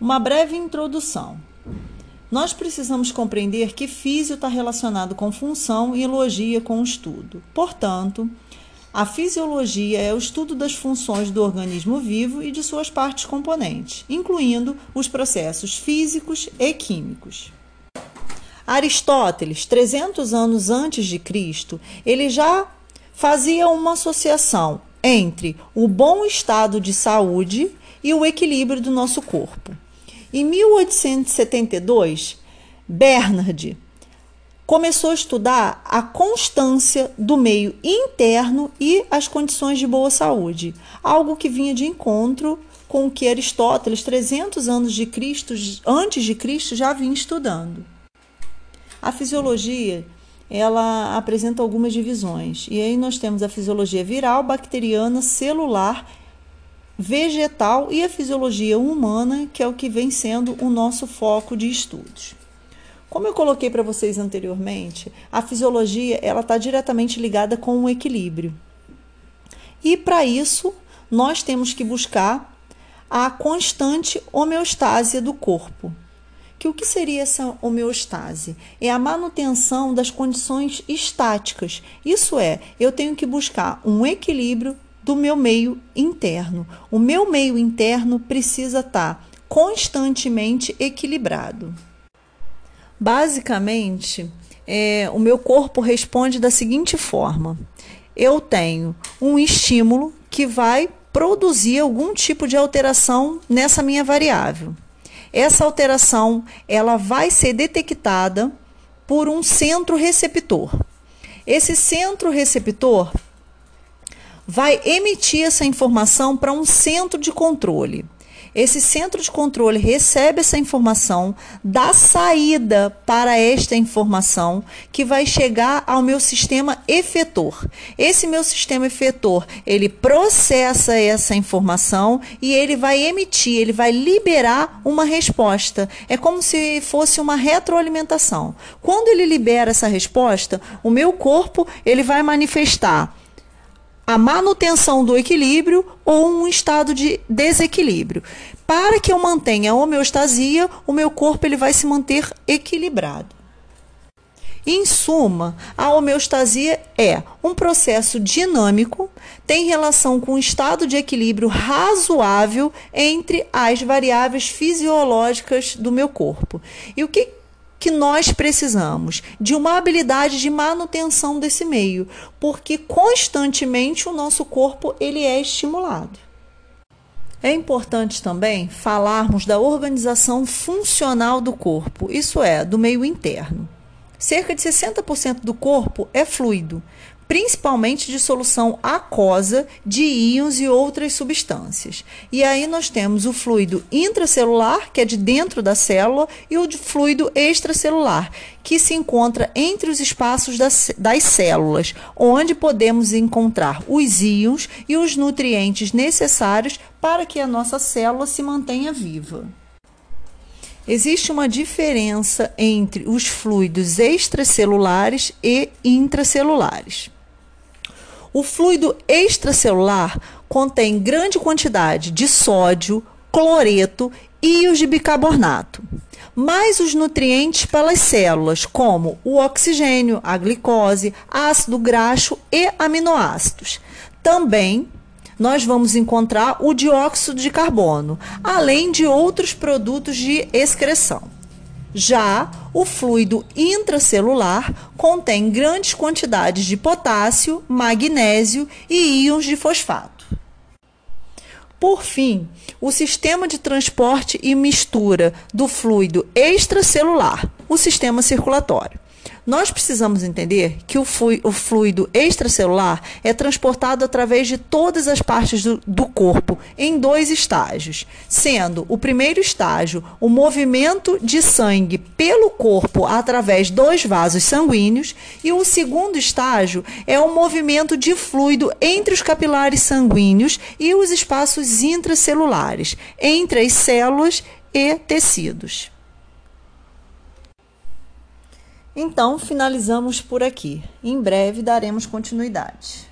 Uma breve introdução. Nós precisamos compreender que físio está relacionado com função e logia com estudo. Portanto, a fisiologia é o estudo das funções do organismo vivo e de suas partes componentes, incluindo os processos físicos e químicos. Aristóteles, 300 anos antes de Cristo, ele já fazia uma associação entre o bom estado de saúde e o equilíbrio do nosso corpo. Em 1872, Bernard começou a estudar a constância do meio interno e as condições de boa saúde, algo que vinha de encontro com o que Aristóteles, 300 anos de Cristo, antes de Cristo, já vinha estudando. A fisiologia ela apresenta algumas divisões. E aí nós temos a fisiologia viral, bacteriana, celular, vegetal e a fisiologia humana, que é o que vem sendo o nosso foco de estudos. Como eu coloquei para vocês anteriormente, a fisiologia ela está diretamente ligada com o equilíbrio. E para isso, nós temos que buscar a constante homeostase do corpo que o que seria essa homeostase? É a manutenção das condições estáticas. Isso é, eu tenho que buscar um equilíbrio do meu meio interno. O meu meio interno precisa estar constantemente equilibrado. Basicamente, é, o meu corpo responde da seguinte forma: eu tenho um estímulo que vai produzir algum tipo de alteração nessa minha variável. Essa alteração ela vai ser detectada por um centro receptor. Esse centro receptor vai emitir essa informação para um centro de controle. Esse centro de controle recebe essa informação, dá saída para esta informação que vai chegar ao meu sistema efetor. Esse meu sistema efetor, ele processa essa informação e ele vai emitir, ele vai liberar uma resposta. É como se fosse uma retroalimentação. Quando ele libera essa resposta, o meu corpo, ele vai manifestar a manutenção do equilíbrio ou um estado de desequilíbrio. Para que eu mantenha a homeostasia, o meu corpo ele vai se manter equilibrado. Em suma, a homeostasia é um processo dinâmico, tem relação com um estado de equilíbrio razoável entre as variáveis fisiológicas do meu corpo. E o que que nós precisamos de uma habilidade de manutenção desse meio, porque constantemente o nosso corpo ele é estimulado. É importante também falarmos da organização funcional do corpo, isso é, do meio interno. Cerca de 60% do corpo é fluido, principalmente de solução aquosa de íons e outras substâncias. E aí nós temos o fluido intracelular, que é de dentro da célula, e o fluido extracelular, que se encontra entre os espaços das, das células, onde podemos encontrar os íons e os nutrientes necessários para que a nossa célula se mantenha viva. Existe uma diferença entre os fluidos extracelulares e intracelulares. O fluido extracelular contém grande quantidade de sódio, cloreto e íons de bicarbonato, mais os nutrientes pelas células, como o oxigênio, a glicose, ácido graxo e aminoácidos. Também nós vamos encontrar o dióxido de carbono, além de outros produtos de excreção. Já o fluido intracelular contém grandes quantidades de potássio, magnésio e íons de fosfato. Por fim, o sistema de transporte e mistura do fluido extracelular, o sistema circulatório. Nós precisamos entender que o fluido extracelular é transportado através de todas as partes do, do corpo em dois estágios, sendo o primeiro estágio o movimento de sangue pelo corpo através dos vasos sanguíneos e o segundo estágio é o movimento de fluido entre os capilares sanguíneos e os espaços intracelulares, entre as células e tecidos. Então, finalizamos por aqui. Em breve daremos continuidade.